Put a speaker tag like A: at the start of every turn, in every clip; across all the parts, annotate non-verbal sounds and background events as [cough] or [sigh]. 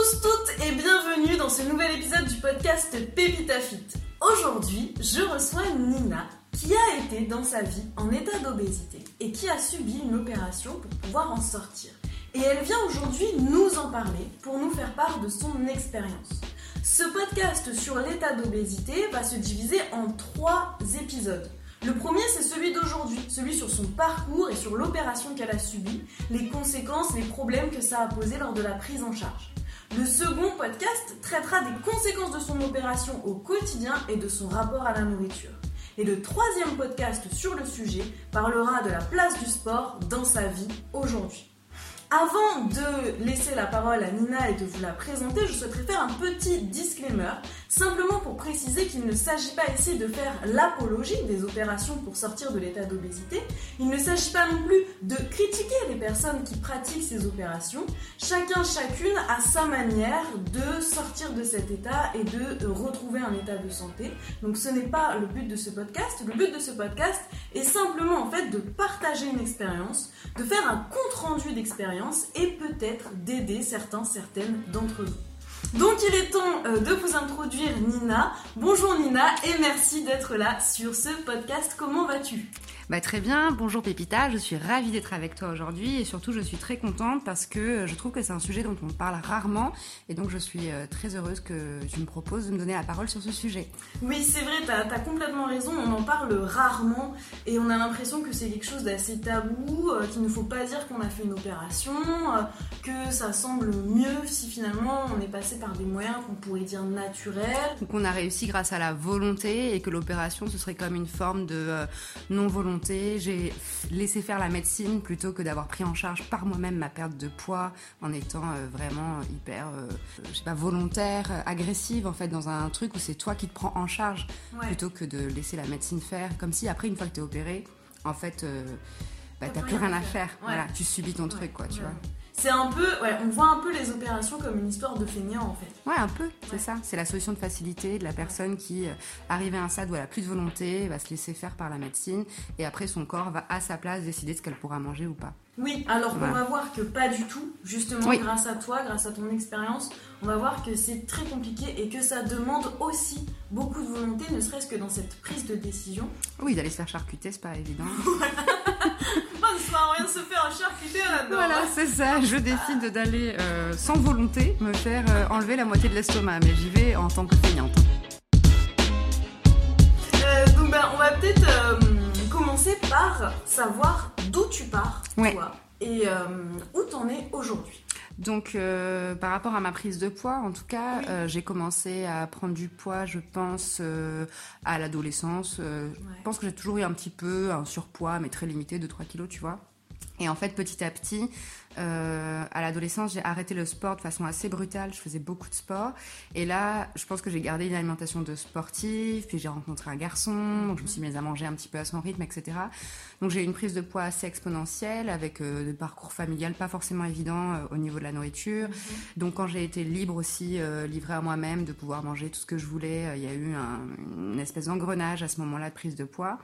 A: tous, toutes et bienvenue dans ce nouvel épisode du podcast Pépita Fit. Aujourd'hui, je reçois Nina qui a été dans sa vie en état d'obésité et qui a subi une opération pour pouvoir en sortir. Et elle vient aujourd'hui nous en parler pour nous faire part de son expérience. Ce podcast sur l'état d'obésité va se diviser en trois épisodes. Le premier, c'est celui d'aujourd'hui, celui sur son parcours et sur l'opération qu'elle a subie, les conséquences, les problèmes que ça a posé lors de la prise en charge. Le second podcast traitera des conséquences de son opération au quotidien et de son rapport à la nourriture. Et le troisième podcast sur le sujet parlera de la place du sport dans sa vie aujourd'hui. Avant de laisser la parole à Nina et de vous la présenter, je souhaiterais faire un petit disclaimer, simplement pour préciser qu'il ne s'agit pas ici de faire l'apologie des opérations pour sortir de l'état d'obésité. Il ne s'agit pas non plus de critiquer les personnes qui pratiquent ces opérations. Chacun, chacune a sa manière de sortir de cet état et de retrouver un état de santé. Donc ce n'est pas le but de ce podcast. Le but de ce podcast est simplement en fait de partager une expérience, de faire un compte rendu d'expérience et peut-être d'aider certains, certaines d'entre vous. Donc il est temps euh, de vous introduire Nina. Bonjour Nina et merci d'être là sur ce podcast. Comment vas-tu?
B: Bah, très bien, bonjour Pépita, je suis ravie d'être avec toi aujourd'hui et surtout je suis très contente parce que je trouve que c'est un sujet dont on parle rarement et donc je suis euh, très heureuse que tu me proposes de me donner la parole sur ce sujet.
A: Oui, c'est vrai, tu as, complètement raison, on en parle rarement et on a l'impression que c'est quelque chose d'assez tabou, euh, qu'il ne faut pas dire qu'on a fait une opération, euh, que ça semble mieux si finalement on est passé par des moyens qu'on pourrait dire naturels.
B: Qu'on a réussi grâce à la volonté et que l'opération ce serait comme une forme de non-volonté j'ai laissé faire la médecine plutôt que d'avoir pris en charge par moi-même ma perte de poids en étant euh, vraiment hyper, euh, je sais pas, volontaire, euh, agressive en fait dans un truc où c'est toi qui te prends en charge plutôt que de laisser la médecine faire. Comme si après une fois que t'es opéré, en fait, bah, t'as plus rien à faire. Voilà, tu subis ton truc quoi, tu vois
A: c'est un peu, ouais, on voit un peu les opérations comme une histoire de feignant en fait.
B: Ouais, un peu, c'est ça. C'est la solution de facilité de la personne qui, euh, arrive à un stade où elle a plus de volonté, va se laisser faire par la médecine, et après son corps va à sa place décider de ce qu'elle pourra manger ou pas.
A: Oui, alors on va voir que pas du tout, justement grâce à toi, grâce à ton expérience, on va voir que c'est très compliqué et que ça demande aussi beaucoup de volonté, ne serait-ce que dans cette prise de décision.
B: Oui, d'aller se faire charcuter, c'est pas évident. [laughs] [laughs]
A: rien se faire charcuter là-dedans.
B: Voilà, c'est ça. Je décide d'aller euh, sans volonté me faire euh, enlever la moitié de l'estomac, mais j'y vais en tant que feignante.
A: Euh, donc ben, on va peut-être commencer par savoir d'où tu pars, toi, et où t'en es aujourd'hui.
B: Donc, euh, par rapport à ma prise de poids, en tout cas, euh, j'ai commencé à prendre du poids, je pense, euh, à l'adolescence. Je pense que j'ai toujours eu un petit peu un surpoids, mais très limité, de 3 kilos, tu vois. Et en fait, petit à petit, euh, à l'adolescence, j'ai arrêté le sport de façon assez brutale. Je faisais beaucoup de sport. Et là, je pense que j'ai gardé une alimentation de sportif. Puis j'ai rencontré un garçon. Donc je me suis mise à manger un petit peu à son rythme, etc. Donc j'ai eu une prise de poids assez exponentielle avec euh, parcours familial pas forcément évident euh, au niveau de la nourriture. Donc quand j'ai été libre aussi, euh, livrée à moi-même, de pouvoir manger tout ce que je voulais, il y a eu un, une espèce d'engrenage à ce moment-là de prise de poids.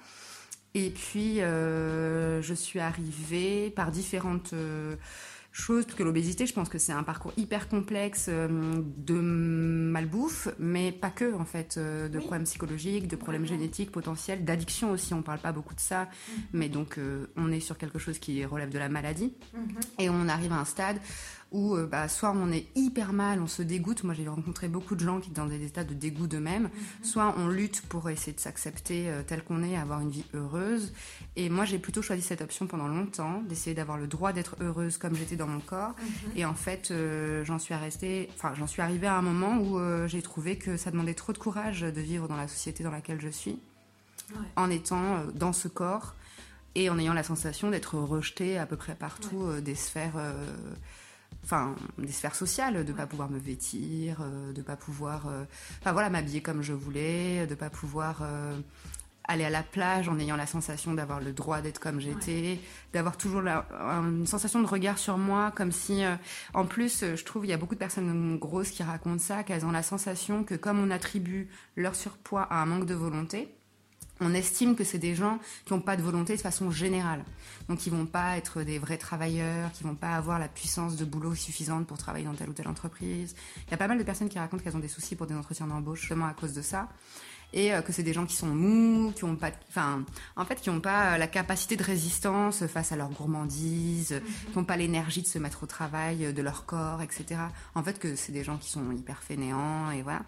B: Et puis, euh, je suis arrivée par différentes euh, choses, parce que l'obésité, je pense que c'est un parcours hyper complexe euh, de malbouffe, mais pas que, en fait, de problèmes psychologiques, de problèmes génétiques potentiels, d'addiction aussi, on parle pas beaucoup de ça, mm-hmm. mais donc on est sur quelque chose qui relève de la maladie, mm-hmm. et on arrive à un stade où euh, bah, soit on est hyper mal, on se dégoûte. Moi, j'ai rencontré beaucoup de gens qui sont dans des états de dégoût d'eux-mêmes. Mhm. Soit on lutte pour essayer de s'accepter euh, tel qu'on est, avoir une vie heureuse. Et moi, j'ai plutôt choisi cette option pendant longtemps, d'essayer d'avoir le droit d'être heureuse comme j'étais dans mon corps. Mhm. Et en fait, euh, j'en suis restée, enfin, j'en suis arrivée à un moment où j'ai trouvé que ça demandait trop de courage de vivre dans la société dans laquelle je suis, en étant dans ce corps et en ayant la sensation d'être rejetée à peu près partout des sphères enfin des sphères sociales, de pas pouvoir me vêtir, euh, de pas pouvoir, euh, enfin voilà, m'habiller comme je voulais, de pas pouvoir euh, aller à la plage en ayant la sensation d'avoir le droit d'être comme j'étais, d'avoir toujours une sensation de regard sur moi, comme si, en plus, je trouve, il y a beaucoup de personnes grosses qui racontent ça, qu'elles ont la sensation que comme on attribue leur surpoids à un manque de volonté, on estime que c'est des gens qui n'ont pas de volonté de façon générale. Donc ils vont pas être des vrais travailleurs, qui vont pas avoir la puissance de boulot suffisante pour travailler dans telle ou telle entreprise. Il y a pas mal de personnes qui racontent qu'elles ont des soucis pour des entretiens d'embauche justement à cause de ça et euh, que c'est des gens qui sont mous, qui ont pas, enfin, en fait, qui n'ont pas euh, la capacité de résistance face à leur gourmandise, mhm. qui n'ont pas l'énergie de se mettre au travail euh, de leur corps, etc. En fait, que c'est des gens qui sont hyper fainéants et voilà.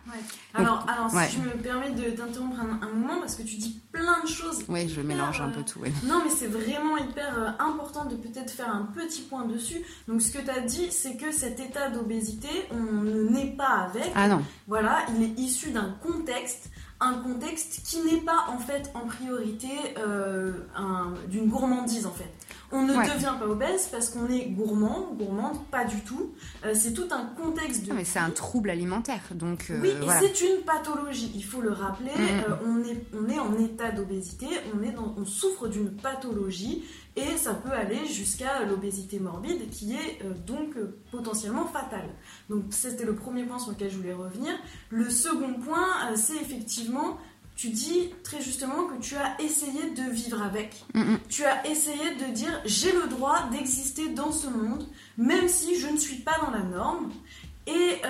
A: alors, alors si je me permets de t'interrompre un, moment parce que tu dis plein de choses.
B: Oui, je mélange un peu tout.
A: Non, mais c'est vraiment hyper important de peut-être faire un petit point dessus. Donc, ce que tu as dit, c'est que cet état d'obésité, on ne naît pas avec.
B: Ah non.
A: Voilà, il est issu d'un contexte un contexte qui n'est pas en fait en priorité euh, d'une gourmandise en fait. On ne devient pas obèse parce qu'on est gourmand, gourmande, pas du tout. Euh, c'est tout un contexte de.
B: mais c'est un trouble alimentaire, donc.
A: Euh, oui, et c'est une pathologie. Il faut le rappeler. Mm. on est on est en état d'obésité. On est on souffre d'une pathologie et ça peut aller jusqu'à l'obésité morbide qui est euh, donc euh, potentiellement fatale. Donc c'était le premier point sur lequel je voulais revenir. Le second point, euh, c'est effectivement, tu dis très justement que tu as essayé de vivre avec. Tu as essayé de dire j'ai le droit d'exister dans ce monde, même si je ne suis pas dans la norme. Et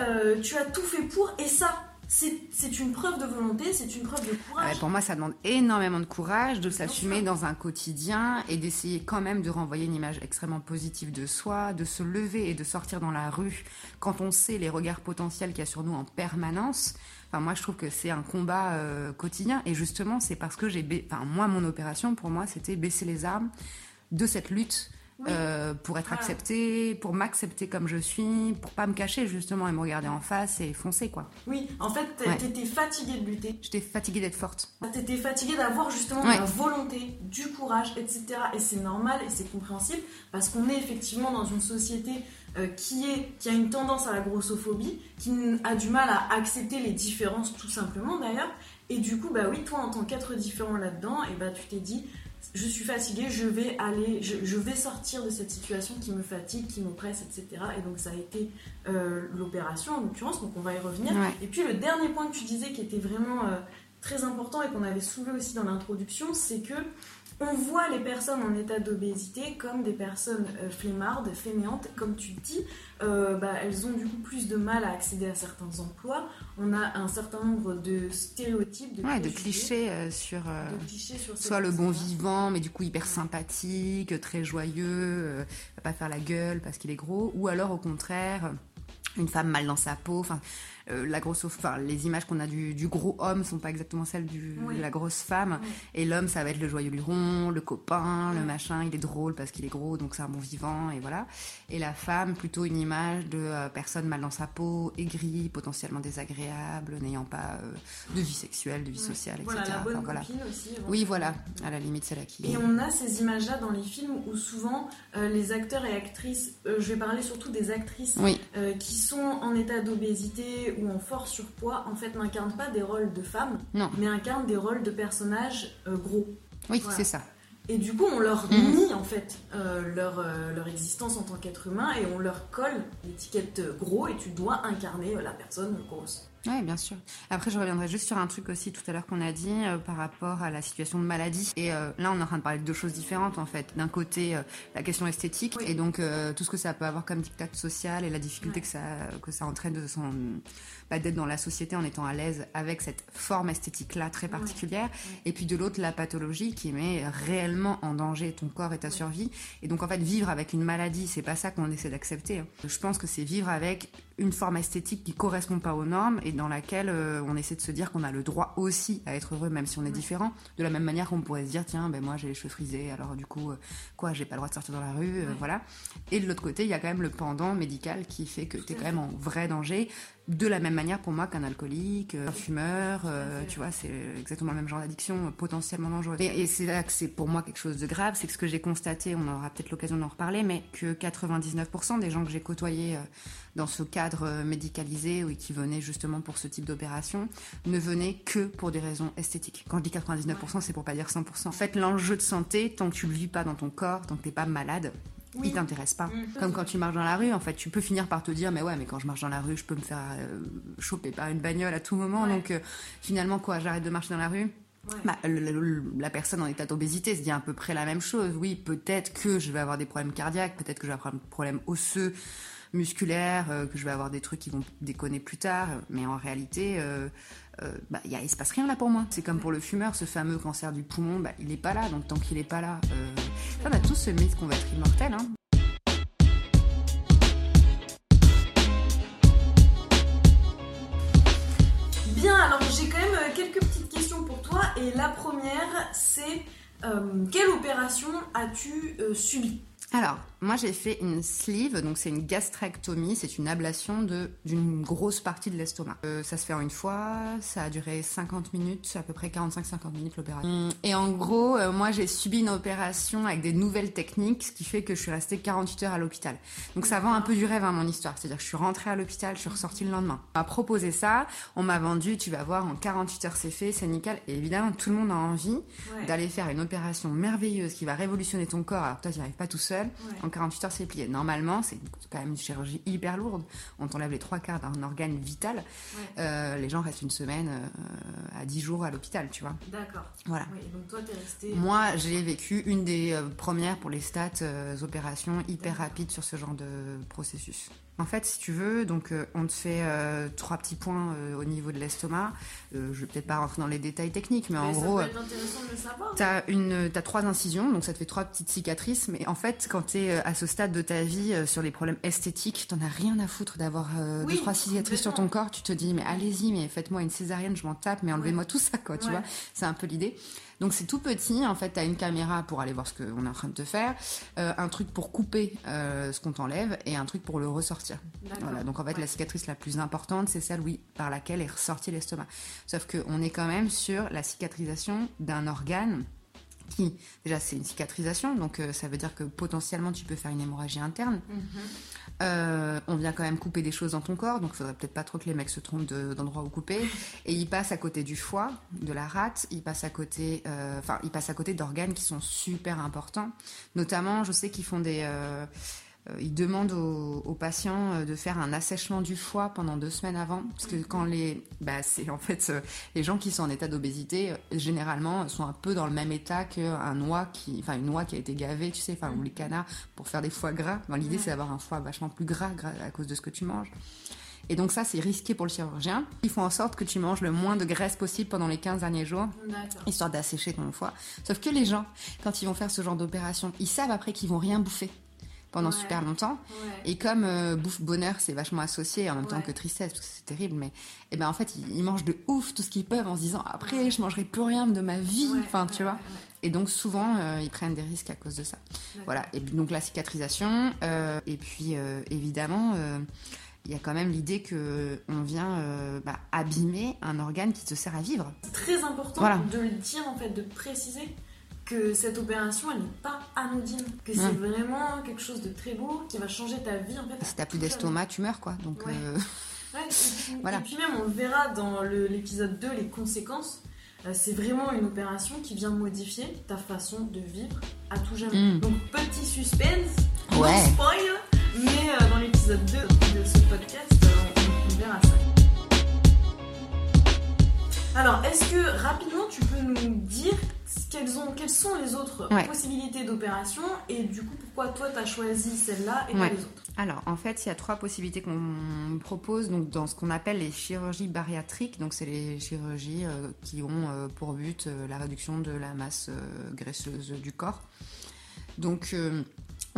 A: tu as tout fait pour, et ça, c'est une preuve de volonté, c'est une preuve de courage.
B: pour moi, ça demande énormément de courage de s'assumer dans un quotidien et d'essayer quand même de renvoyer une image extrêmement positive de soi, de se lever et de sortir dans la rue quand on sait les regards potentiels qu'il y a sur nous en permanence. Enfin, moi, je trouve que c'est un combat euh, quotidien et justement, c'est parce que j'ai, enfin, moi, mon opération, pour moi, c'était baisser les armes de cette lutte euh, pour être acceptée, pour m'accepter comme je suis, pour pas me cacher justement et me regarder en face et foncer quoi.
A: Oui, en fait, t'étais fatiguée de lutter.
B: J'étais fatiguée d'être forte.
A: T'étais fatiguée d'avoir justement la volonté, du courage, etc. Et c'est normal et c'est compréhensible parce qu'on est effectivement dans une société euh, qui, est, qui a une tendance à la grossophobie, qui a du mal à accepter les différences tout simplement d'ailleurs. Et du coup, bah oui, toi en tant qu'être différent là-dedans, et bah tu t'es dit, je suis fatiguée, je vais aller, je, vais sortir de cette situation qui me fatigue, qui m'oppresse, etc. Et donc ça a été euh, l'opération en l'occurrence, donc on va y revenir. Et puis le dernier point que tu disais qui était vraiment euh, très important et qu'on avait soulevé aussi dans l'introduction, c'est que on voit les personnes en état d'obésité comme des personnes euh, flemmardes, fainéantes, comme tu dis, euh, bah, elles ont du coup plus de mal à accéder à certains emplois. On a un certain nombre de stéréotypes,
B: de, de clichés, euh, sur, soit le bon vivant, mais du coup hyper sympathique, très joyeux, va pas faire la gueule parce qu'il est gros, ou alors au contraire une femme mal dans sa peau. Enfin, euh, la grosse, enfin, les images qu'on a du, gros homme sont pas exactement celles du, de la grosse femme. Et l'homme, ça va être le joyeux luron, le copain, le machin. Il est drôle parce qu'il est gros, donc c'est un bon vivant, et voilà. Et la femme, plutôt une image de euh, personne mal dans sa peau, aigrie, potentiellement désagréable, n'ayant pas euh, de vie sexuelle, de vie sociale,
A: etc. La bonne aussi.
B: Oui, voilà. À la limite, c'est là qui.
A: Et on a ces images-là dans les films où souvent les acteurs et actrices, je vais parler surtout des actrices, qui sont en état d'obésité ou en fort surpoids, en fait, n'incarnent pas des rôles de femmes, mais incarnent des rôles de personnages euh, gros.
B: Oui, c'est ça.
A: Et du coup, on leur mm. nie en fait euh, leur, euh, leur existence en tant qu'être humain et on leur colle l'étiquette gros et tu dois incarner la personne grosse.
B: Oui, bien sûr. Après, je reviendrai juste sur un truc aussi tout à l'heure qu'on a dit euh, par rapport à la situation de maladie. Et euh, là, on est en train de parler de deux choses différentes en fait. D'un côté, euh, la question esthétique et donc tout ce que ça peut avoir comme dictat social et la difficulté que ça que ça entraîne de son bah, d'être dans la société en étant à l'aise avec cette forme esthétique là très particulière. Et puis de l'autre, la pathologie qui met réellement en danger ton corps et ta survie. Et donc en fait, vivre avec une maladie, c'est pas ça qu'on essaie d'accepter. Hein. Je pense que c'est vivre avec une forme esthétique qui correspond pas aux normes et dans laquelle euh, on essaie de se dire qu'on a le droit aussi à être heureux même si on est différent. De la même manière qu'on pourrait se dire tiens ben moi j'ai les cheveux frisés alors du coup euh, quoi j'ai pas le droit de sortir dans la rue euh, voilà. Et de l'autre côté il y a quand même le pendant médical qui fait que tu es quand même en vrai danger de la même manière pour moi qu'un alcoolique, un fumeur, tu vois, c'est exactement le même genre d'addiction potentiellement dangereuse. Et, et c'est là que c'est pour moi quelque chose de grave, c'est que ce que j'ai constaté, on aura peut-être l'occasion d'en reparler, mais que 99% des gens que j'ai côtoyés dans ce cadre euh, médicalisé ou qui venaient justement pour ce type d'opération ne venaient que pour des raisons esthétiques. Quand je dis 99%, c'est pour pas dire 100%. En fait, l'enjeu de santé, tant que tu le vis pas dans ton corps, tant que t'es pas malade, il t'intéresse pas. Mm. Comme quand tu marches dans la rue, en fait, tu peux finir par te dire, mais ouais, mais quand je marche dans la rue, je peux me faire euh, choper par une bagnole à tout moment. Donc, euh, finalement, quoi, j'arrête de marcher dans la rue? Bah, la personne en état d'obésité se dit à peu près la même chose. Oui, peut-être que je vais avoir des problèmes cardiaques, peut-être que je vais avoir des problèmes osseux, musculaires, euh, que je vais avoir des trucs qui vont déconner plus tard. Mais en réalité, euh, euh, bah, y a, il se passe rien là pour moi. C'est comme pour le fumeur, ce fameux cancer du poumon, bah, il n'est pas là. Donc tant qu'il n'est pas là, on a tous ce mythe qu'on va être immortel. Hein.
A: Bien, alors j'ai quand même quelques petites questions pour toi. Et la première, c'est quelle opération as-tu subi
B: alors, moi j'ai fait une sleeve, donc c'est une gastrectomie, c'est une ablation d'une grosse partie de l'estomac. Euh, ça se fait en une fois, ça a duré 50 minutes, à peu près 45-50 minutes l'opération. Mm. Et en gros, euh, moi j'ai subi une opération avec des nouvelles techniques, ce qui fait que je suis restée 48 heures à l'hôpital. Donc ça vend un peu du rêve à hein, mon histoire, c'est-à-dire que je suis rentrée à l'hôpital, je suis ressortie le lendemain. On m'a proposé ça, on m'a vendu, tu vas voir, en 48 heures c'est fait, c'est nickel. Et évidemment, tout le monde a envie d'aller faire une opération merveilleuse qui va révolutionner ton corps, alors toi tu n'y arrives pas tout seul en 48 heures, c'est plié. Normalement, c'est quand même une chirurgie hyper lourde. On t'enlève les trois quarts d'un organe vital. Euh, les gens restent une semaine euh, à 10 jours à l'hôpital, tu vois.
A: D'accord.
B: Voilà.
A: donc toi, resté...
B: Moi, j'ai vécu une des euh, premières pour les stats opérations hyper rapides sur ce genre de processus. En fait, si tu veux, donc euh, on te fait euh, trois petits points euh, au niveau de l'estomac. je vais peut-être pas rentrer dans les détails techniques, mais, en gros,
A: tu
B: as une, as trois incisions, donc ça te fait trois petites cicatrices. Mais en fait, quand tu es à ce stade de ta vie sur les problèmes esthétiques, t'en as rien à foutre d'avoir deux trois cicatrices sur ton corps. Tu te dis, mais allez-y, mais faites-moi une césarienne, je m'en tape, mais enlevez-moi tout ça, quoi. Tu vois, c'est un peu l'idée. Donc c'est tout petit, en fait, tu as une caméra pour aller voir ce qu'on est en train de te faire, euh, un truc pour couper euh, ce qu'on t'enlève et un truc pour le ressortir. Voilà, donc en fait, la cicatrice la plus importante, c'est celle, oui, par laquelle est ressorti l'estomac. Sauf qu'on est quand même sur la cicatrisation d'un organe qui, déjà, c'est une cicatrisation, donc euh, ça veut dire que potentiellement tu peux faire une hémorragie interne. Mhm. Euh, on vient quand même couper des choses dans ton corps, donc il faudrait peut-être pas trop que les mecs se trompent d'endroit où couper. Et ils passent à côté du foie, de la rate, ils passent à côté, euh, enfin, ils passent à côté d'organes qui sont super importants. Notamment, je sais qu'ils font des il demande aux, patients euh, de faire un assèchement du foie pendant deux semaines avant, parce que quand les, bah, c'est en fait euh, les gens qui sont en état d'obésité généralement sont un peu dans le même état qu'un noix qui, enfin une noix qui a été gavée, tu sais, enfin ou les canards pour faire des foies gras. L'idée c'est d'avoir un foie vachement plus gras à cause de ce que tu manges. Et donc ça, c'est risqué pour le chirurgien. Ils font en sorte que tu manges le moins de graisse possible pendant les 15 derniers jours, histoire d'assécher ton foie. Sauf que les gens, quand ils vont faire ce genre d'opération, ils savent après qu'ils vont rien bouffer pendant super longtemps. Et comme euh, bouffe bonheur, c'est vachement associé en même temps que tristesse, parce que c'est terrible, mais et eh ben en fait, ils, mangent de ouf tout ce qu'ils peuvent en se disant après, je mangerai plus rien de ma vie, enfin, tu vois. Et donc souvent, euh, ils prennent des risques à cause de ça. Voilà. Et donc la cicatrisation, euh, et puis évidemment. il y a quand même l'idée que on vient bah, abîmer un organe qui te sert à vivre.
A: C'est très important de le dire en fait, de préciser que cette opération, elle n'est pas anodine, que c'est vraiment quelque chose de très beau qui va changer ta vie en fait.
B: Si t'as plus d'estomac, tu meurs quoi. Donc euh, [laughs]
A: et, puis, même on verra dans l'épisode 2 les conséquences. Euh, c'est vraiment une opération qui vient modifier ta façon de vivre à tout jamais. Mm. Donc petit suspense, ouais. spoil, mais euh, dans l'épisode 2 de ce podcast, on, on verra ça. Alors, est-ce que rapidement tu peux nous dire quelles, ont, quelles sont les autres possibilités d'opération et du coup pourquoi toi tu as choisi celle-là et pas les autres?
B: Alors en fait il y a trois possibilités qu'on propose donc dans ce qu'on appelle les chirurgies bariatriques. Donc c'est les chirurgies euh, qui ont euh, pour but euh, la réduction de la masse graisseuse du corps. Donc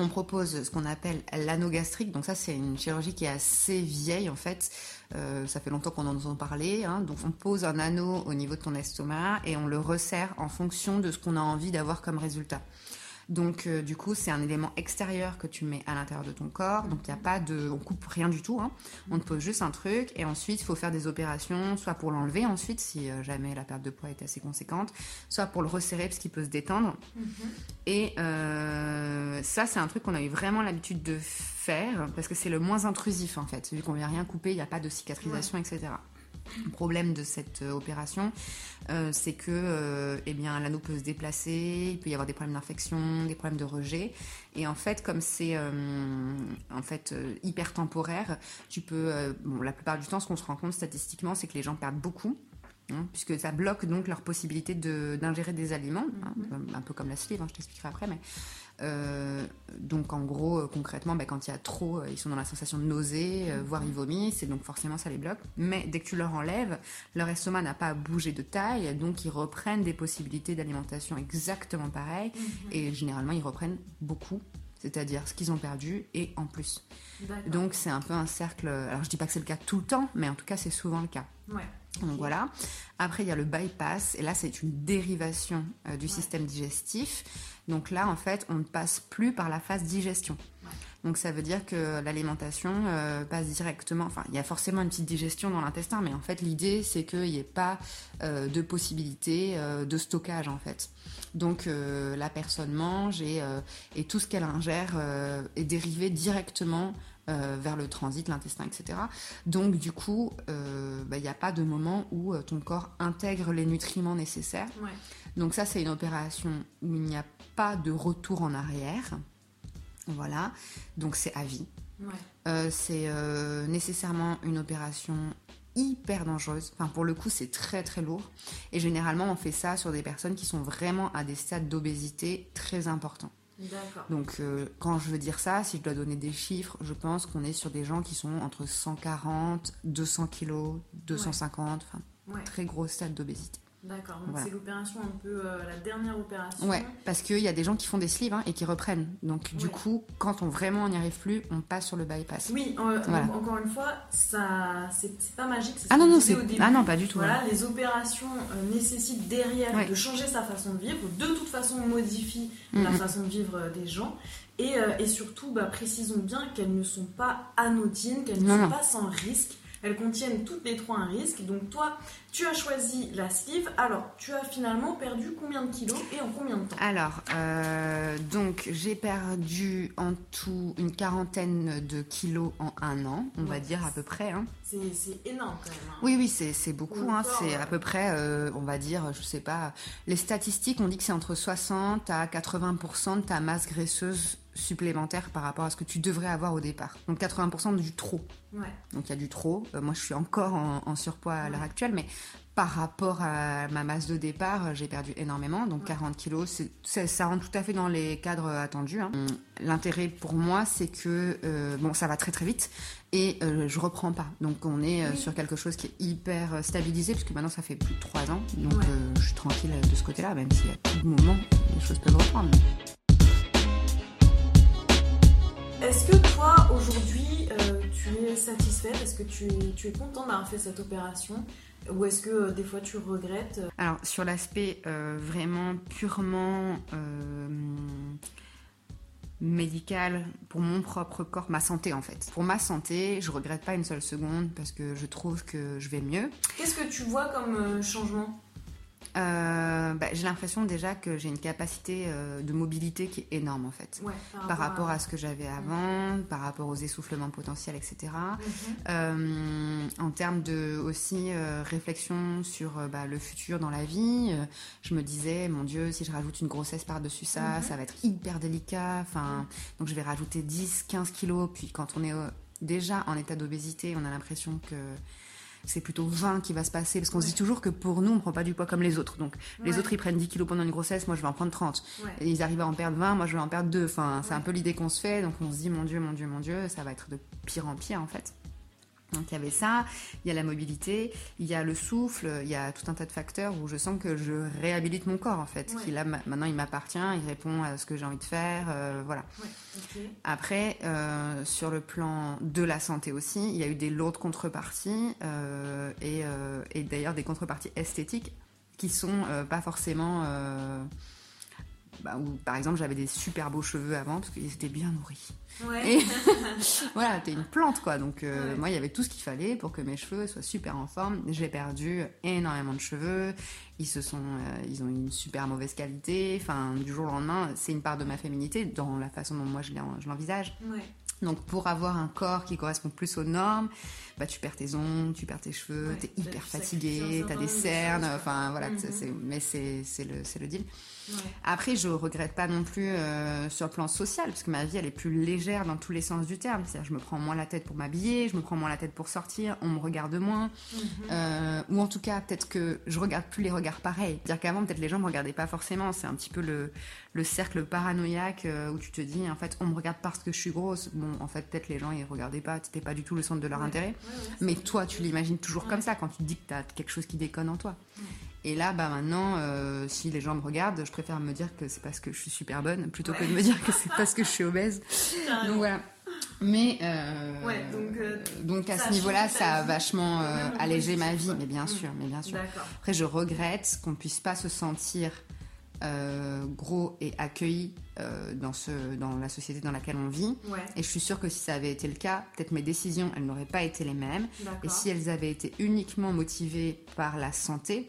B: on propose ce qu'on appelle l'anogastrique. Donc ça, c'est une chirurgie qui est assez vieille en fait. Euh, ça fait longtemps qu'on en entend parler. Hein. Donc on pose un anneau au niveau de ton estomac et on le resserre en fonction de ce qu'on a envie d'avoir comme résultat. Donc euh, du coup, c'est un élément extérieur que tu mets à l'intérieur de ton corps. Donc il n'y a pas de, on coupe rien du tout. Hein. On te pose juste un truc et ensuite il faut faire des opérations, soit pour l'enlever ensuite si euh, jamais la perte de poids est assez conséquente, soit pour le resserrer parce qu'il peut se détendre. Mm-hmm. Et euh, ça, c'est un truc qu'on a eu vraiment l'habitude de faire parce que c'est le moins intrusif en fait, vu qu'on vient rien couper, il n'y a pas de cicatrisation, etc. Le problème de cette euh, opération, euh, c'est que euh, eh bien l'anneau peut se déplacer, il peut y avoir des problèmes d'infection, des problèmes de rejet. Et en fait, comme c'est en fait hyper temporaire, tu peux, bon, la plupart du temps, ce qu'on se rend compte statistiquement, c'est que les gens perdent beaucoup hein, puisque ça bloque donc leur possibilité d'ingérer des aliments, hein,
A: Mhm.
B: un peu comme la sleeve, hein, je t'expliquerai après, mais euh, donc en gros, euh, concrètement, bah, quand il y a trop, euh, ils sont dans la sensation de nausée, euh, voire ils vomissent, et donc forcément ça les bloque. Mais dès que tu leur enlèves, leur estomac n'a pas à bouger de taille, donc ils reprennent des possibilités d'alimentation exactement pareilles, et généralement ils reprennent beaucoup, c'est-à-dire ce qu'ils ont perdu et en plus. Donc c'est un peu un cercle. Alors je dis pas que c'est le cas tout le temps, mais en tout cas c'est souvent le cas.
A: Ouais.
B: Donc voilà. Après, il y a le bypass, et là, c'est une dérivation euh, du système digestif. Donc là, en fait, on ne passe plus par la phase digestion.
A: Ouais.
B: Donc ça veut dire que l'alimentation euh, passe directement. Enfin, il y a forcément une petite digestion dans l'intestin, mais en fait, l'idée, c'est qu'il n'y ait pas euh, de possibilité de stockage, en fait. Donc la personne mange et, et tout ce qu'elle ingère est dérivé directement euh, vers le transit, l'intestin, etc. Donc du coup, euh, bah, il n'y a pas de moment où euh, ton corps intègre les nutriments nécessaires.
A: Ouais.
B: Donc ça, c'est une opération où il n'y a pas de retour en arrière. Voilà, donc c'est à vie.
A: Ouais.
B: Euh, c'est euh, nécessairement une opération hyper dangereuse. Enfin, pour le coup, c'est très très lourd. Et généralement, on fait ça sur des personnes qui sont vraiment à des stades d'obésité très importants. Donc, euh, quand je veux dire ça, si je dois donner des chiffres, je pense qu'on est sur des gens qui sont entre 140, 200 kilos, 250, enfin,
A: Ouais.
B: très gros stade d'obésité.
A: D'accord. Donc
B: Voilà.
A: c'est l'opération un peu euh, la dernière opération.
B: Ouais, parce qu'il y a des gens qui font des sleeves hein, et qui reprennent. Donc, du coup, quand on vraiment n'y arrive plus, on passe sur le bypass.
A: Oui, euh,
B: Voilà.
A: encore une fois, ça, c'est c'est pas magique. c'est
B: Ah non, non, c'est
A: au début.
B: ah non, pas du tout.
A: Voilà, les opérations euh, nécessitent derrière
B: Ouais.
A: de changer sa façon de vivre. De toute façon, on modifie la façon de vivre euh, des gens. Et, et surtout, bah, précisons bien qu'elles ne sont pas anodines, qu'elles ne
B: Non,
A: sont
B: non.
A: pas sans risque. Elles contiennent toutes les trois un risque. Donc toi, tu as choisi la sleeve. Alors, tu as finalement perdu combien de kilos et en combien de temps?
B: Alors, euh, donc j'ai perdu en tout une quarantaine de kilos en un an, on va dire à peu près. hein.
A: C'est énorme quand même. hein.
B: Oui, oui, c'est beaucoup. Hein. C'est à peu près, euh, on va dire, je sais pas, les statistiques, on dit que c'est entre 60 à 80% de ta masse graisseuse supplémentaire par rapport à ce que tu devrais avoir au départ. Donc 80% du trop.
A: Ouais.
B: Donc il y a du trop. Euh, moi, je suis encore en, en surpoids à l'heure actuelle, mais par rapport à ma masse de départ, euh, j'ai perdu énormément. Donc
A: Ouais.
B: 40 kilos, c'est- ça rentre tout à fait dans les cadres attendus. hein. L'intérêt pour moi, c'est que euh, bon, ça va très très vite et euh, je reprends pas. Donc on est
A: Oui.
B: sur quelque chose qui est hyper stabilisé, puisque maintenant ça fait plus de 3 ans. Donc je suis tranquille de ce côté-là, même si à tout moment, les choses peuvent reprendre.
A: Est-ce que toi, aujourd'hui, euh, tu es satisfaite? Est-ce que tu es, tu es content d'avoir fait cette opération? Ou est-ce que euh, des fois tu regrettes?
B: Alors, sur l'aspect euh, vraiment purement médical, pour mon propre corps, ma santé en fait. Pour ma santé, je regrette pas une seule seconde parce que je trouve que je vais mieux.
A: Qu'est-ce que tu vois comme changement?
B: Euh, bah, j'ai l'impression déjà que j'ai une capacité euh, de mobilité qui est énorme en fait.
A: ouais,
B: Par rapport à ce que j'avais avant, par rapport aux essoufflements potentiels, etc.
A: Mhm.
B: Euh, en termes de aussi réflexion sur bah, le futur dans la vie, je me disais mon Dieu si je rajoute une grossesse par dessus ça,
A: Mhm.
B: ça va être hyper délicat. Enfin, donc je vais rajouter 10, 15 kilos. Puis quand on est déjà en état d'obésité, on a l'impression que c'est plutôt 20 qui va se passer parce qu'on se dit toujours que pour nous on prend pas du poids comme les autres. Donc les
A: Ouais.
B: autres ils prennent 10 kilos pendant une grossesse, moi je vais en prendre 30.
A: Ouais.
B: Et ils arrivent à en perdre 20, moi je vais en perdre 2. Enfin, c'est un peu l'idée qu'on se fait. Donc on se dit, mon Dieu, mon Dieu, mon Dieu, ça va être de pire en pire en fait. Donc il y avait ça, il y a la mobilité, il y a le souffle, il y a tout un tas de facteurs où je sens que je réhabilite mon corps en fait.
A: Ouais.
B: Qui là ma- maintenant il m'appartient, il répond à ce que j'ai envie de faire, euh, voilà.
A: Ouais.
B: Après, euh, sur le plan de la santé aussi, il y a eu des lourdes contreparties euh, et, et d'ailleurs des contreparties esthétiques qui sont pas forcément. Bah, où, par exemple, j'avais des super beaux cheveux avant parce qu'ils étaient bien nourris.
A: Ouais.
B: Et [laughs] [laughs] voilà, t'es une plante quoi. Donc, euh,
A: Ouais.
B: moi, il y avait tout ce qu'il fallait pour que mes cheveux soient super en forme. J'ai perdu énormément de cheveux. Ils se sont, euh, ils ont une super mauvaise qualité. Enfin, du jour au lendemain, c'est une part de ma féminité dans la façon dont moi je l'en- je l'envisage.
A: Ouais.
B: Donc pour avoir un corps qui correspond plus aux normes, bah, tu perds tes ongles, tu perds tes cheveux, tu es hyper fatigué, tu as des cernes, enfin voilà, mm-hmm. mais c'est le, le deal. Après, je regrette pas non plus euh, sur le plan social, parce que ma vie, elle est plus légère dans tous les sens du terme. C'est-à-dire, je me prends moins la tête pour m'habiller, je me prends moins la tête pour sortir, on me regarde moins. Mhm. Euh, ou en tout cas, peut-être que je regarde plus les regards pareils. C'est-à-dire qu'avant, peut-être les gens me regardaient pas forcément. C'est un petit peu le, le cercle paranoïaque euh, où tu te dis, en fait, on me regarde parce que je suis grosse. Bon, en fait, peut-être les gens, ils regardaient pas, t'étais pas du tout le centre de leur intérêt. Mais toi, tu l'imagines toujours comme ça quand tu te dis que tu as quelque chose qui déconne en toi. Et là, bah maintenant, euh, si les gens me regardent, je préfère me dire que c'est parce que je suis super bonne plutôt que de me dire que c'est parce que je suis obèse. [laughs] donc voilà. Mais euh, donc, euh, à ce niveau-là, ça a vachement allégé ma vie, mais bien sûr, mais bien sûr. Après, je regrette qu'on puisse pas se sentir gros et accueilli dans, ce, dans la société dans laquelle on vit. Et je suis sûre que si ça avait été le cas, peut-être mes décisions, elles n'auraient pas été les mêmes. Et si elles avaient été uniquement motivées par la santé,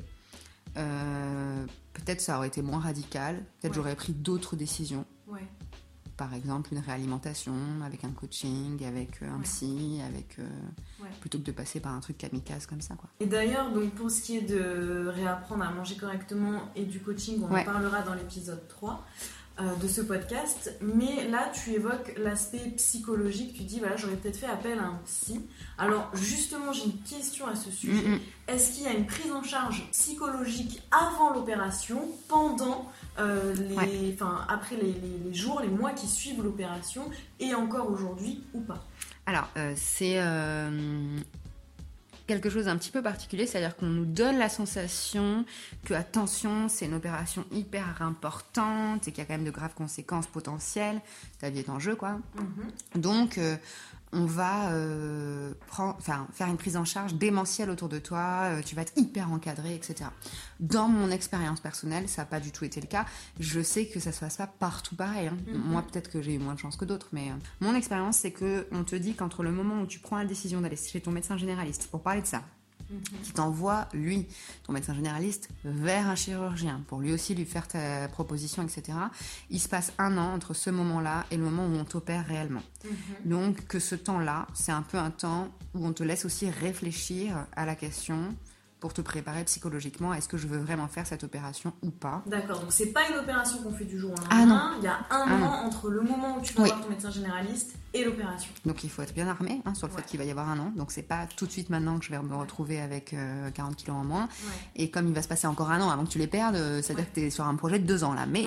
B: euh, peut-être ça aurait été moins radical, peut-être j'aurais pris d'autres décisions. Par exemple, une réalimentation avec un coaching, avec euh, un psy, avec euh, plutôt que de passer par un truc kamikaze comme ça. Quoi.
A: Et d'ailleurs, donc pour ce qui est de réapprendre à manger correctement et du coaching, on en parlera dans l'épisode 3. Euh, de ce podcast, mais là tu évoques l'aspect psychologique, tu dis voilà j'aurais peut-être fait appel à un psy. Alors justement j'ai une question à ce sujet. Mm. Est-ce qu'il y a une prise en charge psychologique avant l'opération, pendant euh, les, enfin après les, jours, les mois qui suivent l'opération et encore aujourd'hui ou pas?
B: Alors euh, c'est quelque chose d'un petit peu particulier, c'est-à-dire qu'on nous donne la sensation que, attention, c'est une opération hyper importante et qu'il y a quand même de graves conséquences potentielles, ta vie est en jeu, quoi. Mm-hmm. Donc, euh, on va euh, prendre, enfin, faire une prise en charge démentielle autour de toi, euh, tu vas être hyper encadré, etc. Dans mon expérience personnelle, ça n'a pas du tout été le cas. Je sais que ça ne se passe pas partout pareil. Hein. Mm-hmm. Moi, peut-être que j'ai eu moins de chance que d'autres, mais euh, mon expérience, c'est que on te dit qu'entre le moment où tu prends la décision d'aller chez ton médecin généraliste pour parler de ça. Qui t'envoie, lui, ton médecin généraliste, vers un chirurgien pour lui aussi lui faire ta proposition, etc. Il se passe un an entre ce moment-là et le moment où on t'opère réellement. Mhm. Donc que ce temps-là, c'est un peu un temps où on te laisse aussi réfléchir à la question pour te préparer psychologiquement. Est-ce que je veux vraiment faire cette opération ou pas
A: D'accord, donc c'est pas une opération qu'on fait du jour au ah lendemain. Il y a un ah an entre le moment où tu vas voir ton médecin généraliste et l'opération.
B: Donc il faut être bien armé hein, sur le fait qu'il va y avoir un an. Donc c'est pas tout de suite maintenant que je vais me retrouver avec 40 euh, kilos en moins. Et comme il va se passer encore un an avant que tu les perdes, euh, c'est-à-dire que tu es sur un projet de deux ans là. Mais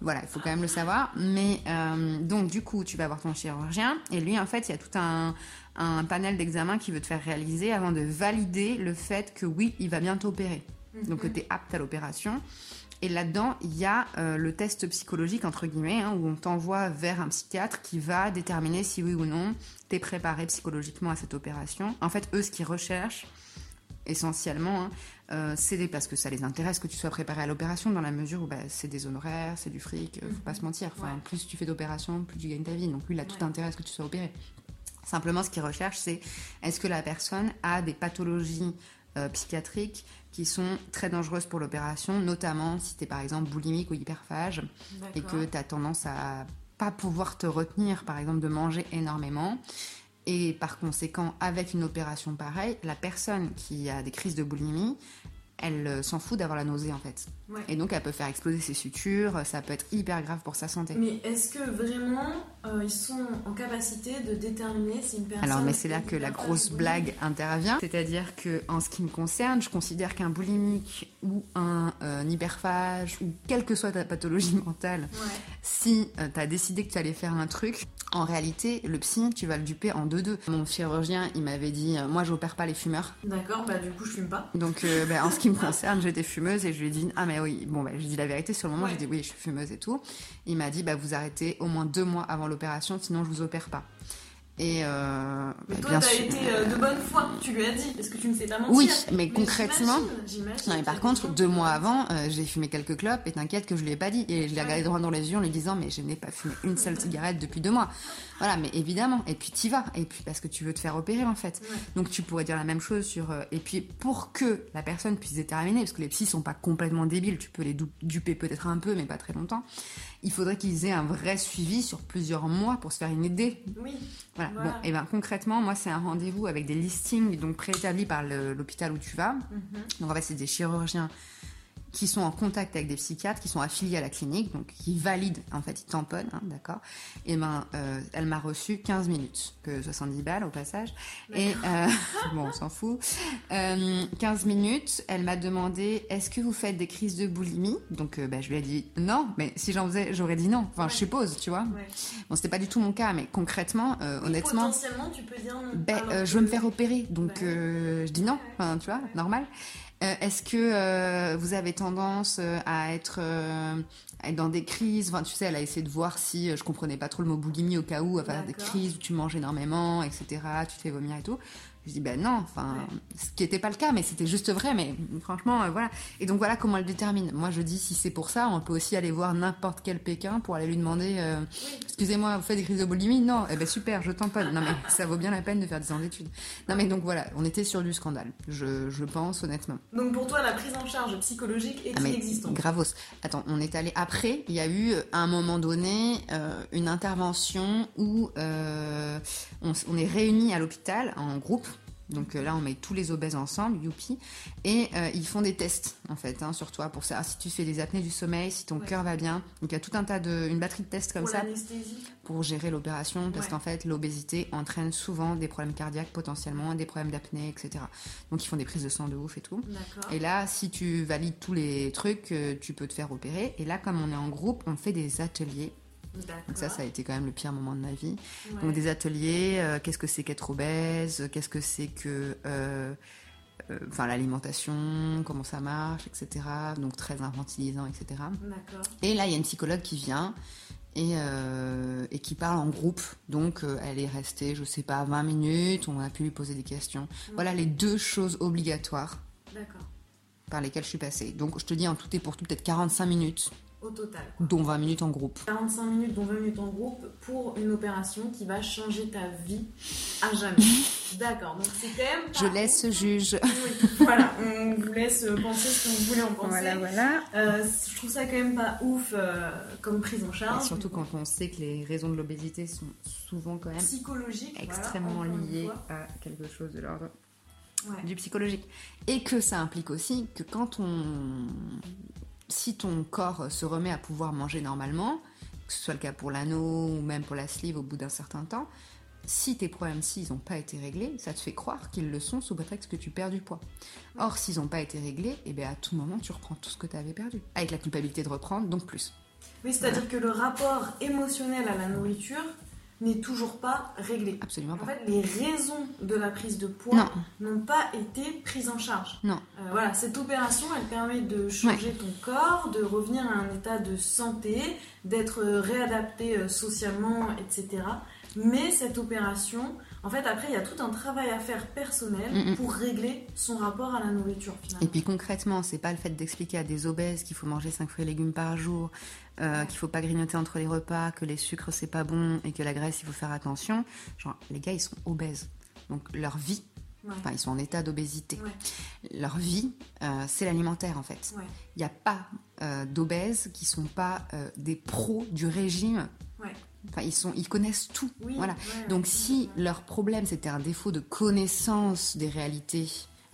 B: voilà, il faut quand même le savoir. Mais euh, donc du coup, tu vas voir ton chirurgien et lui en fait, il y a tout un un panel d'examens qui veut te faire réaliser avant de valider le fait que oui, il va bien t'opérer. Mhm. Donc que tu es apte à l'opération. Et là-dedans, il y a euh, le test psychologique, entre guillemets, hein, où on t'envoie vers un psychiatre qui va déterminer si oui ou non tu es préparé psychologiquement à cette opération. En fait, eux, ce qu'ils recherchent, essentiellement, hein, euh, c'est parce que ça les intéresse que tu sois préparé à l'opération, dans la mesure où bah, c'est des honoraires, c'est du fric, faut pas mhm. se mentir. Enfin, Plus tu fais d'opérations, plus tu gagnes ta vie. Donc lui, il a tout intérêt à ce que tu sois opéré. Simplement, ce qu'ils recherchent, c'est est-ce que la personne a des pathologies euh, psychiatriques qui sont très dangereuses pour l'opération, notamment si tu es par exemple boulimique ou hyperphage et que tu as tendance à pas pouvoir te retenir, par exemple, de manger énormément. Et par conséquent, avec une opération pareille, la personne qui a des crises de boulimie, elle euh, s'en fout d'avoir la nausée en fait. Et donc elle peut faire exploser ses sutures, ça peut être hyper grave pour sa santé.
A: Mais est-ce que vraiment euh, ils sont en capacité de déterminer si une personne...
B: Alors mais c'est là que la grosse blague intervient, c'est-à-dire que en ce qui me concerne, je considère qu'un boulimique ou un euh, hyperphage ou quelle que soit ta pathologie [laughs] mentale, si tu as décidé que tu allais faire un truc, en réalité, le psy, tu vas le duper en deux-deux. Mon chirurgien, il m'avait dit, moi, j'opère pas les fumeurs.
A: D'accord, bah du coup, je fume pas.
B: Donc, bah, en ce qui me concerne, j'étais fumeuse et je lui ai dit, ah mais oui, bon, bah, j'ai dit la vérité sur le moment, j'ai dit oui, je suis fumeuse et tout. Il m'a dit, bah, vous arrêtez au moins deux mois avant l'opération, sinon je vous opère pas. Et
A: euh, mais toi, t'as été euh, de bonne foi, tu lui as dit, parce que tu ne sais pas mentir.
B: Oui, mais, concrètement. Non, mais par contre, deux mois avant, euh, j'ai fumé quelques clopes et t'inquiète que je lui ai pas dit. Et je l'ai regardé droit dans les yeux en lui disant, mais je n'ai pas fumé une seule cigarette depuis deux mois. Voilà, mais évidemment. Et puis t'y vas. Et puis parce que tu veux te faire opérer en fait. Donc tu pourrais dire la même chose sur. Euh, et puis pour que la personne puisse déterminer, parce que les psys sont pas complètement débiles, tu peux les duper peut-être un peu, mais pas très longtemps. Il faudrait qu'ils aient un vrai suivi sur plusieurs mois pour se faire une idée.
A: Oui.
B: Voilà. Bon, et ben concrètement, moi, c'est un rendez-vous avec des listings donc préétablis par l'hôpital où tu vas. Mhm. Donc en fait, c'est des chirurgiens qui sont en contact avec des psychiatres, qui sont affiliés à la clinique, donc qui valident, en fait, ils tamponnent, hein, d'accord Et ben, euh, elle m'a reçu 15 minutes, que 70 balles au passage. Et euh, [laughs] bon, on s'en fout. 15 euh, minutes, elle m'a demandé est-ce que vous faites des crises de boulimie? Donc, bah, je lui ai dit non, mais si j'en faisais, j'aurais dit non. Enfin, je suppose, tu vois. Ouais. Bon, c'était pas du tout mon cas, mais concrètement, honnêtement.
A: Potentiellement, tu peux dire non.
B: Ben, je veux me faire opérer, donc je dis non, enfin, tu vois, normal. Euh, est-ce que euh, vous avez tendance euh, à être, être, dans des crises? Enfin, Tu sais, elle a essayé de voir si je comprenais pas trop le mot boulimie au cas où, à faire des crises où tu manges énormément, etc. Tu te fais vomir et tout. Je dis ben non, enfin, ce qui n'était pas le cas, mais c'était juste vrai, mais franchement, euh, voilà. Et donc voilà comment elle détermine. Moi, je dis si c'est pour ça, on peut aussi aller voir n'importe quel Pékin pour aller lui demander, euh, excusez-moi, vous faites des crises de boulimie? Non, eh ben super, je tamponne. Non mais ça vaut bien la peine de faire des ans d'études. Non mais donc voilà, on était sur du scandale, je, je pense honnêtement.
A: Donc pour toi, la prise en charge psychologique est ah, inexistante.
B: Gravos. Attends, on est allé après. Il y a eu à un moment donné euh, une intervention où on, on est réunis à l'hôpital en groupe donc euh, là, on met tous les obèses ensemble, youpi, et euh, ils font des tests en fait hein, sur toi pour savoir si tu fais des apnées du sommeil, si ton cœur va bien. Donc il y a tout un tas de, une batterie de tests comme
A: pour
B: ça
A: pour
B: gérer l'opération, parce qu'en fait l'obésité entraîne souvent des problèmes cardiaques potentiellement, des problèmes d'apnée, etc. Donc ils font des prises de sang de ouf et tout. Et là, si tu valides tous les trucs, euh, tu peux te faire opérer. Et là, comme on est en groupe, on fait des ateliers donc ça, ça a été quand même le pire moment de ma vie. Donc des ateliers, euh, qu'est-ce que c'est qu'être obèse, qu'est-ce que c'est que... Euh, euh, enfin l'alimentation, comment ça marche, etc. Donc très infantilisant, etc. Et là, il y a une psychologue qui vient et, et qui parle en groupe. Donc elle est restée, je sais pas, 20 minutes, on a pu lui poser des questions. Voilà les deux choses obligatoires par lesquelles je suis passée. Donc je te dis en tout et pour tout, peut-être 45 minutes
A: au total.
B: Dont 20 minutes en groupe.
A: 45 minutes, dont 20 minutes en groupe pour une opération qui va changer ta vie à jamais. [laughs] D'accord, donc c'est quand même.
B: Je laisse juge.
A: Oui, voilà, on vous laisse penser ce que vous voulez en penser.
B: Voilà, voilà.
A: Euh, je trouve ça quand même pas ouf euh, comme prise en charge.
B: surtout quand on sait que les raisons de l'obésité sont souvent quand même
A: psychologiques,
B: extrêmement liées à quelque chose de l'ordre du psychologique. Et que ça implique aussi que quand on si ton corps se remet à pouvoir manger normalement, que ce soit le cas pour l'anneau ou même pour la sleeve au bout d'un certain temps, si tes problèmes ci n'ont pas été réglés, ça te fait croire qu'ils le sont sous prétexte que tu perds du poids. Or, s'ils n'ont pas été réglés, et eh bien à tout moment, tu reprends tout ce que tu avais perdu. Avec la culpabilité de reprendre, donc plus.
A: Oui, c'est-à-dire que le rapport émotionnel à la nourriture n'est toujours pas réglé.
B: Absolument pas.
A: En fait, les raisons de la prise de poids n'ont pas été prises en charge.
B: Non.
A: Euh, voilà, cette opération, elle permet de changer ton corps, de revenir à un état de santé, d'être réadapté euh, socialement, etc. Mais cette opération, en fait, après, il y a tout un travail à faire personnel mm, mm. pour régler son rapport à la nourriture.
B: Et puis concrètement, c'est pas le fait d'expliquer à des obèses qu'il faut manger 5 fruits et légumes par jour, euh, qu'il faut pas grignoter entre les repas, que les sucres c'est pas bon et que la graisse il faut faire attention. Genre, les gars, ils sont obèses. Donc leur vie, enfin, ils sont en état d'obésité. Leur vie, euh, c'est l'alimentaire en fait. Il n'y a pas euh, d'obèses qui sont pas euh, des pros du régime. Enfin, ils, sont, ils connaissent tout. voilà. Donc, si leur problème c'était un défaut de connaissance des réalités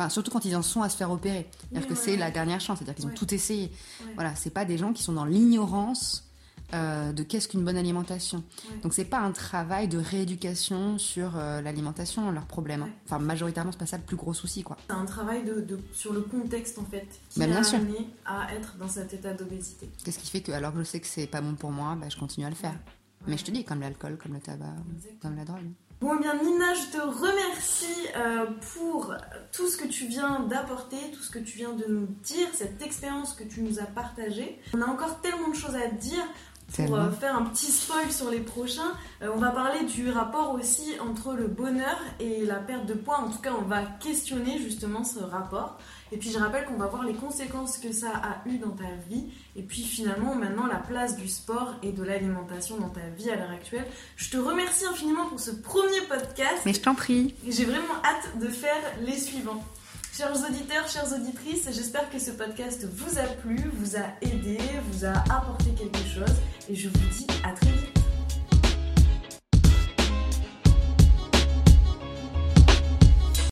B: surtout quand ils en sont à se faire opérer. C'est-à-dire que c'est la dernière chance, c'est-à-dire qu'ils ont tout essayé. Voilà, c'est pas des gens qui sont dans l'ignorance euh, de qu'est-ce qu'une bonne alimentation. Donc c'est pas un travail de rééducation sur euh, l'alimentation, leurs problèmes. Enfin majoritairement c'est pas ça le plus gros souci quoi.
A: C'est un travail de, sur le contexte en fait qui bah, bien a amené à être dans cet état d'obésité.
B: Qu'est-ce qui fait que alors que je sais que c'est pas bon pour moi, bah, je continue à le faire. Mais je te dis comme l'alcool, comme le tabac, comme la drogue.
A: Bon, eh bien, Nina, je te remercie euh, pour tout ce que tu viens d'apporter, tout ce que tu viens de nous dire, cette expérience que tu nous as partagée. On a encore tellement de choses à dire pour euh, faire un petit spoil sur les prochains. Euh, on va parler du rapport aussi entre le bonheur et la perte de poids. En tout cas, on va questionner justement ce rapport. Et puis je rappelle qu'on va voir les conséquences que ça a eu dans ta vie. Et puis finalement, maintenant, la place du sport et de l'alimentation dans ta vie à l'heure actuelle. Je te remercie infiniment pour ce premier podcast.
B: Mais je t'en prie.
A: J'ai vraiment hâte de faire les suivants. Chers auditeurs, chères auditrices, j'espère que ce podcast vous a plu, vous a aidé, vous a apporté quelque chose. Et je vous dis